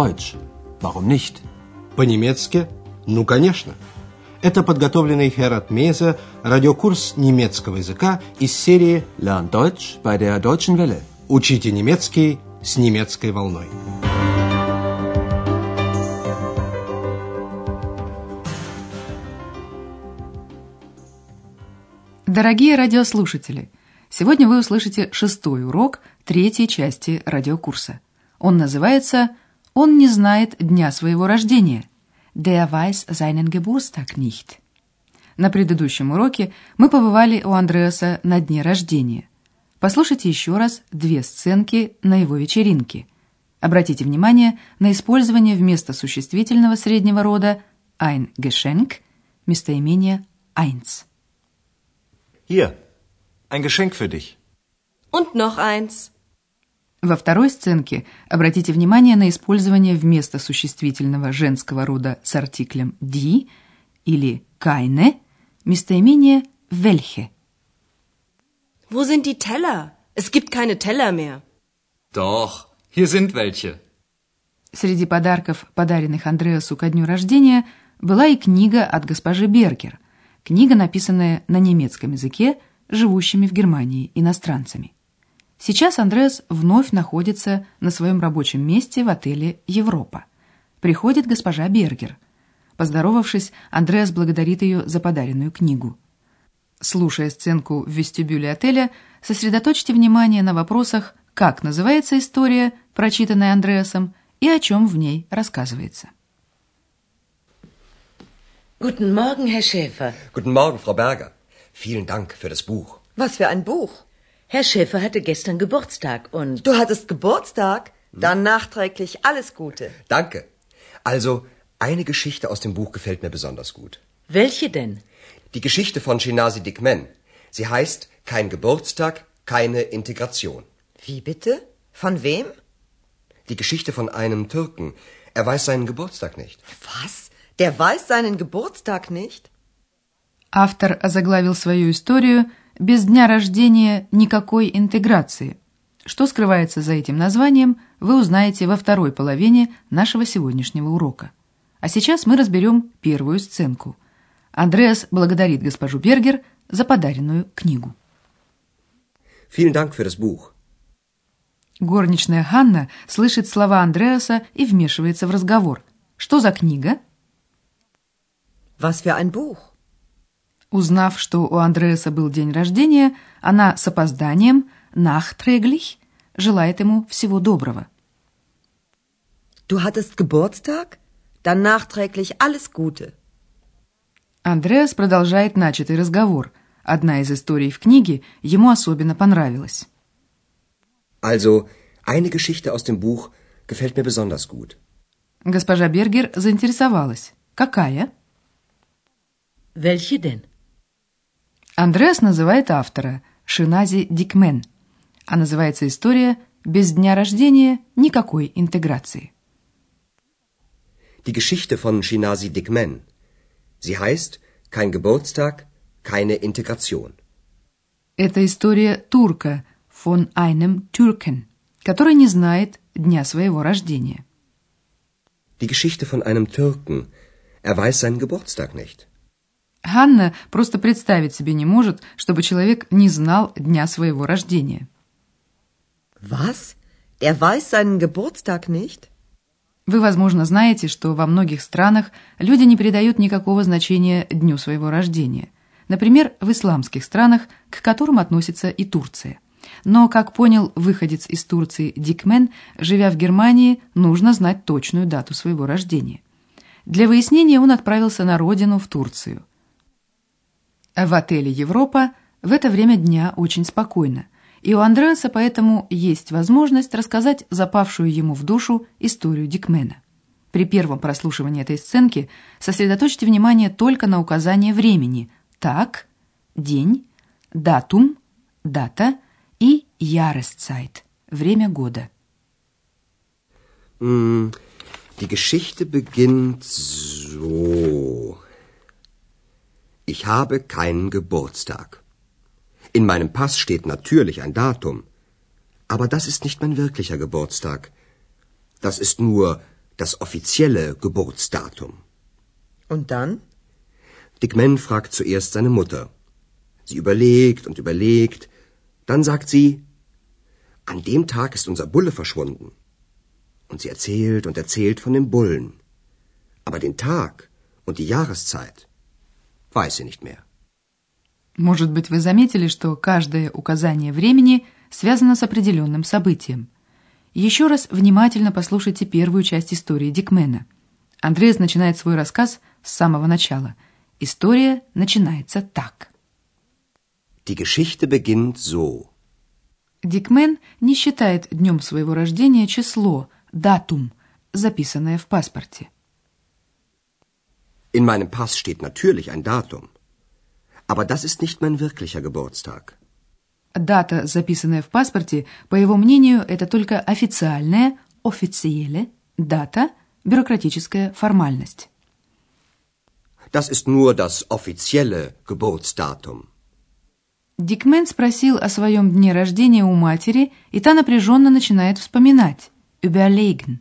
Deutsch. Warum nicht? По-немецки? Ну, конечно. Это подготовленный Херат Меза радиокурс немецкого языка из серии Lern Deutsch bei der Deutschen Welle. «Учите немецкий с немецкой волной». Дорогие радиослушатели, сегодня вы услышите шестой урок третьей части радиокурса. Он называется «Он не знает дня своего рождения» Der weiß seinen Geburtstag nicht. На предыдущем уроке мы побывали у Андреаса на дне рождения. Послушайте еще раз две сценки на его вечеринке. Обратите внимание на использование вместо существительного среднего рода ein Geschenk местоимение eins. Hier, ein Geschenk für dich. Und noch eins. Во второй сценке обратите внимание на использование вместо существительного женского рода с артиклем «die» или «keine» местоимение «welche». Wo sind die Teller? Es gibt keine Teller mehr. Doch, hier sind welche. Среди подарков, подаренных Андреасу ко дню рождения, была и книга от госпожи Бергер. Книга, написанная на немецком языке живущими в Германии иностранцами. Сейчас Андреас вновь находится на своем рабочем месте в отеле «Европа». Приходит госпожа Бергер. Поздоровавшись, Андреас благодарит ее за подаренную книгу. Слушая сценку в вестибюле отеля, сосредоточьте внимание на вопросах, как называется история, прочитанная Андреасом, и о чем в ней рассказывается. Guten Morgen, Herr Schäfer. Guten Morgen, Frau Berger. Vielen Dank für das Buch. Was für ein Buch? Herr Schäfer hatte gestern Geburtstag und... Du hattest Geburtstag? Dann nachträglich alles Gute. Danke. Also, eine Geschichte aus dem Buch gefällt mir besonders gut. Welche denn? Die Geschichte von Shinasi Dikmen. Sie heißt Kein Geburtstag, keine Integration. Wie bitte? Von wem? Die Geschichte von einem Türken. Er weiß seinen Geburtstag nicht. Was? Der weiß seinen Geburtstag nicht? Автор озаглавил свою историю «Без дня рождения никакой интеграции». Что скрывается за этим названием, вы узнаете во второй половине нашего сегодняшнего урока. А сейчас мы разберем первую сценку. Андреас благодарит госпожу Бергер за подаренную книгу. Vielen Dank für das Buch. Горничная Ханна слышит слова Андреаса и вмешивается в разговор. Что за книга? Was für ein Buch? Узнав, что у Андреаса был день рождения, она с опозданием, nachträglich, желает ему всего доброго. Du hattest Geburtstag? Dann nachträglich alles Gute. Андреас продолжает начатый разговор. Одна из историй в книге ему особенно понравилась. Also, eine Geschichte aus dem Buch gefällt mir besonders gut. Госпожа Бергер заинтересовалась. Какая? Welche denn? Андреас называет автора Шинази Дикмен, а называется история «Без дня рождения никакой интеграции». Die Geschichte von Shinasi Dikmen. Sie heißt Kein Geburtstag, keine Integration. Это история турка von einem Türken, который не знает дня своего рождения. Die Geschichte von einem Türken. Er weiß seinen Geburtstag nicht. Ханна просто представить себе не может, чтобы человек не знал дня своего рождения. Was? Der weiß seinen Geburtstag nicht? Вы, возможно, знаете, что во многих странах люди не придают никакого значения дню своего рождения. Например, в исламских странах, к которым относится и Турция. Но, как понял выходец из Турции Дикмен, живя в Германии, нужно знать точную дату своего рождения. Для выяснения он отправился на родину в Турцию. В отеле «Европа» в это время дня очень спокойно, и у Андреаса поэтому есть возможность рассказать запавшую ему в душу историю Дикмена. При первом прослушивании этой сценки сосредоточьте внимание только на указание времени «так», «день», «датум», «дата» и «Jahreszeit» – время года. Die Geschichte beginnt so. Ich habe keinen Geburtstag. In meinem Pass steht natürlich ein Datum. Aber das ist nicht mein wirklicher Geburtstag. Das ist nur das offizielle Geburtsdatum. Und dann? Dick Man fragt zuerst seine Mutter. Sie überlegt und überlegt. Dann sagt sie, an dem Tag ist unser Bulle verschwunden. Und sie erzählt und erzählt von dem Bullen. Aber den Tag und die Jahreszeit weiß sie nicht mehr. Может быть, вы заметили, что каждое указание времени связано с определенным событием. Еще раз внимательно послушайте первую часть истории Дикмена. Андреас начинает свой рассказ с самого начала. История начинается так. Die Geschichte beginnt so. Дикмен не считает днем своего рождения число, датум, записанное в паспорте. In meinem Pass steht natürlich ein Datum. Aber das ist nicht mein wirklicher Geburtstag. Дата, записанная в паспорте, по его мнению, это только официальная, официеле, дата, бюрократическая формальность. Das ist nur das offizielle Geburtsdatum. Дикмен спросил о своем дне рождения у матери, и та напряженно начинает вспоминать. Überlegen.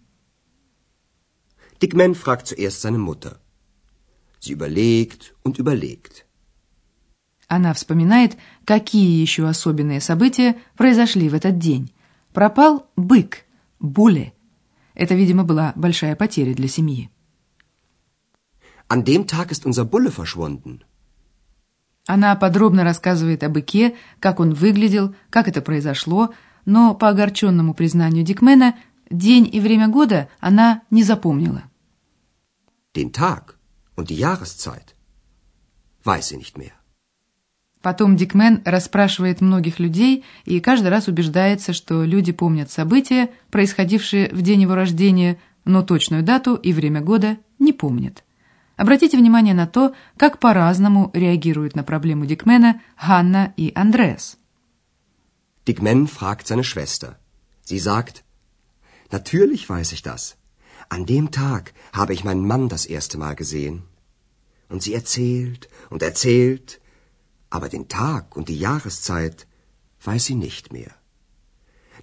Dickman fragt zuerst seine Mutter. Sie überlegt und überlegt. Она вспоминает, какие еще особенные события произошли в этот день. Пропал бык, буле. Это, видимо, была большая потеря для семьи. An dem Tag ist unser Bulle verschwunden. Она подробно рассказывает о быке, как он выглядел, как это произошло, но по огорченному признанию Дикмена день и время года она не запомнила. Den Tag und die Jahreszeit weiß sie nicht mehr. Потом Дикмен расспрашивает многих людей и каждый раз убеждается, что люди помнят события, происходившие в день его рождения, но точную дату и время года не помнят. Обратите внимание на то, как по-разному реагируют на проблему Дикмена Ганна и Андреас. Dickman fragt seine Schwester. Sie sagt, Natürlich weiß ich das. An dem Tag habe ich meinen Mann das erste Mal gesehen. Und sie erzählt und erzählt, aber den Tag und die Jahreszeit weiß sie nicht mehr.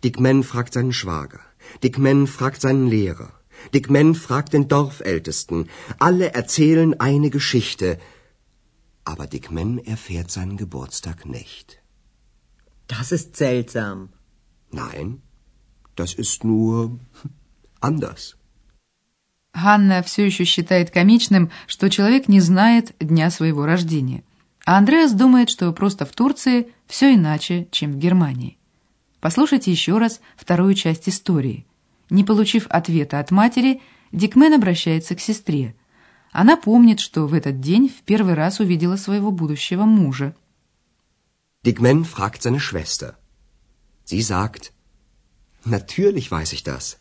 Dick Men fragt seinen Schwager, Dick Men fragt seinen Lehrer, Dick Men fragt den Dorfältesten. Alle erzählen eine Geschichte, aber Dick Men erfährt seinen Geburtstag nicht. Das ist seltsam. Nein, das ist nur anders. Ганна все еще считает комичным, что человек не знает дня своего рождения. А Андреас думает, что просто в Турции все иначе, чем в Германии. Послушайте еще раз вторую часть истории. Не получив ответа от матери, Дикмен обращается к сестре. Она помнит, что в этот день в первый раз увидела своего будущего мужа. Dickman fragt seine Schwester. Sie sagt, Natürlich weiß ich das.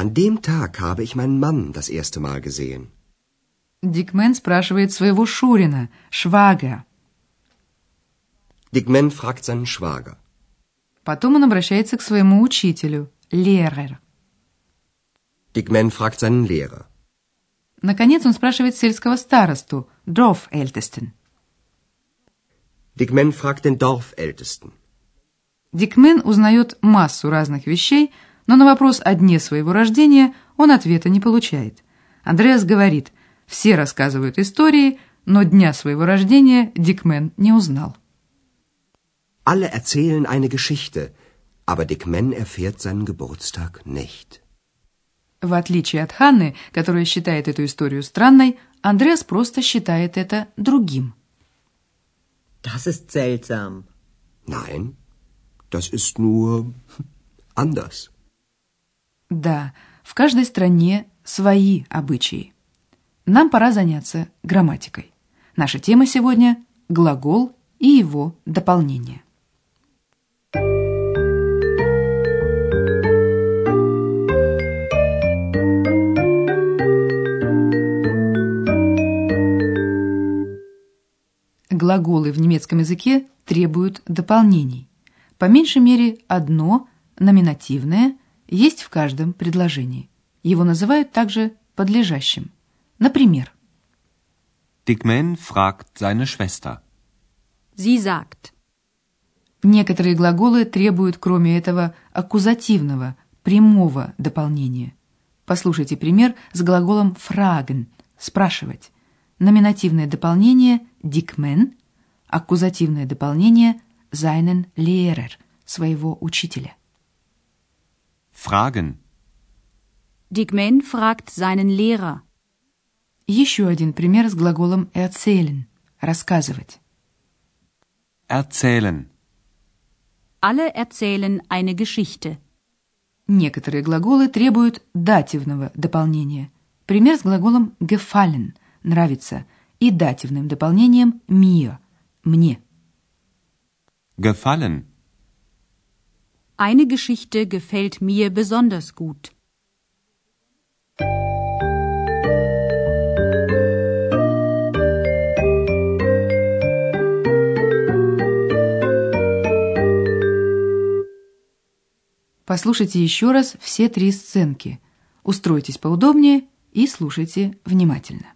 An dem Tag habe ich meinen Mann das erste Mal gesehen. Дикмен спрашивает своего Шурина, Швага. Dickman fragt seinen Schwager. Потом он обращается к своему учителю, Лерер. Dickman fragt seinen Lehrer. Наконец он спрашивает сельского старосту, Dorfältesten. Dickman fragt den Dorfältesten. Дикмен узнает массу разных вещей, но на вопрос о дне своего рождения он ответа не получает. Андреас говорит, все рассказывают истории, но дня своего рождения Дикмен не узнал. Alle erzählen eine Geschichte, aber Dickman erfährt seinen Geburtstag nicht. В отличие от Ханны, которая считает эту историю странной, Андреас просто считает это другим. Das ist seltsam. Nein, das ist nur anders. Да, в каждой стране свои обычаи. Нам пора заняться грамматикой. Наша тема сегодня – глагол и его дополнение. Глаголы в немецком языке требуют дополнений. По меньшей мере одно, номинативное, есть в каждом предложении. Его называют также подлежащим. Например, Dickman fragt seine Schwester. Sie sagt. некоторые глаголы требуют, кроме этого, аккузативного, прямого дополнения. Послушайте пример с глаголом fragen – спрашивать. Номинативное дополнение «дикмен», аккузативное дополнение «seinen Lehrer» – своего учителя. Fragen. Dickman fragt seinen Lehrer. Еще один пример с глаголом erzählen – рассказывать. Erzählen. Alle erzählen eine Geschichte. Некоторые глаголы требуют дативного дополнения. Пример с глаголом gefallen – нравится и дативным дополнением mir – мне. Gefallen. Eine Geschichte gefällt mir besonders gut. Послушайте еще раз все три сценки. Устройтесь поудобнее и слушайте внимательно.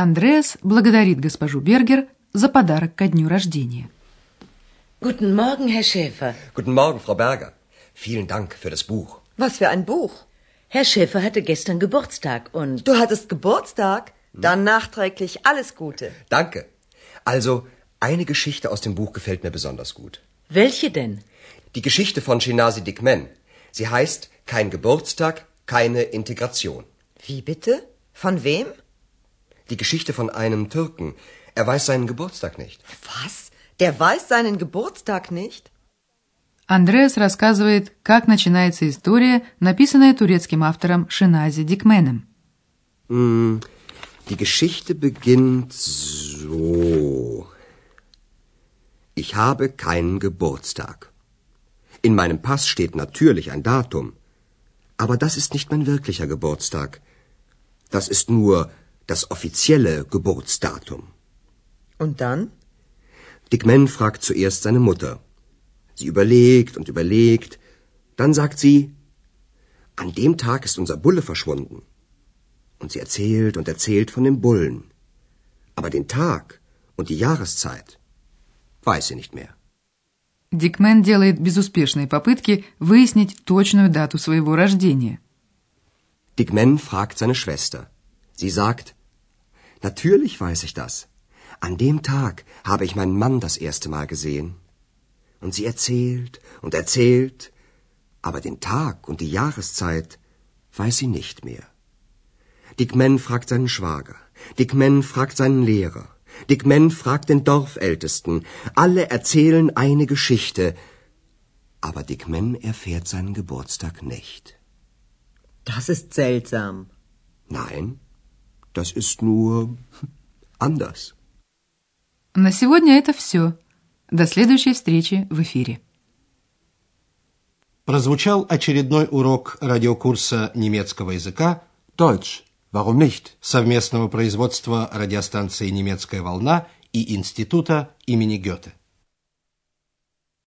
Андреас благодарит госпожу Бергер за подарок ко дню рождения. Guten Morgen, Herr Schäfer. Guten Morgen, Frau Berger. Vielen Dank für das Buch. Was für ein Buch? Herr Schäfer hatte gestern Geburtstag und... Du hattest Geburtstag? Dann nachträglich alles Gute. Danke. Also, eine Geschichte aus dem Buch gefällt mir besonders gut. Welche denn? Die Geschichte von Shinasi Dickman. Sie heißt Kein Geburtstag, keine Integration. Wie bitte? Von wem? Die Geschichte von einem Türken. Er weiß seinen Geburtstag nicht. Was? Der weiß seinen Geburtstag nicht? Андреас рассказывает, как начинается история, написанная турецким автором Шинази Дикменом. Hm, die Geschichte beginnt so. Ich habe keinen Geburtstag. In meinem Pass steht natürlich ein Datum. Aber das ist nicht mein wirklicher Geburtstag. Das ist nur das offizielle Geburtsdatum. Und dann? Dick Man fragt zuerst seine Mutter. Sie überlegt und überlegt. Dann sagt sie, an dem Tag ist unser Bulle verschwunden. Und sie erzählt und erzählt von dem Bullen. Aber den Tag und die Jahreszeit weiß sie nicht mehr. Дикмен делает безуспешные попытки выяснить точную дату своего рождения. Dick Man fragt seine Schwester. Sie sagt, natürlich weiß ich das. An dem Tag habe ich meinen Mann das erste Mal gesehen. Und sie erzählt und erzählt, aber den Tag und die Jahreszeit weiß sie nicht mehr. Dick Man fragt seinen Schwager, Dick Man fragt seinen Lehrer, Dick Man fragt den Dorfältesten, alle erzählen eine Geschichte, aber Dick Man erfährt seinen Geburtstag nicht. Das ist seltsam. Nein, das ist nur anders. На сегодня это все. До следующей встречи в эфире. Прозвучал очередной урок радиокурса немецкого языка Deutsch. Warum nicht? совместного производства радиостанции «Немецкая волна» и Института имени Гёте.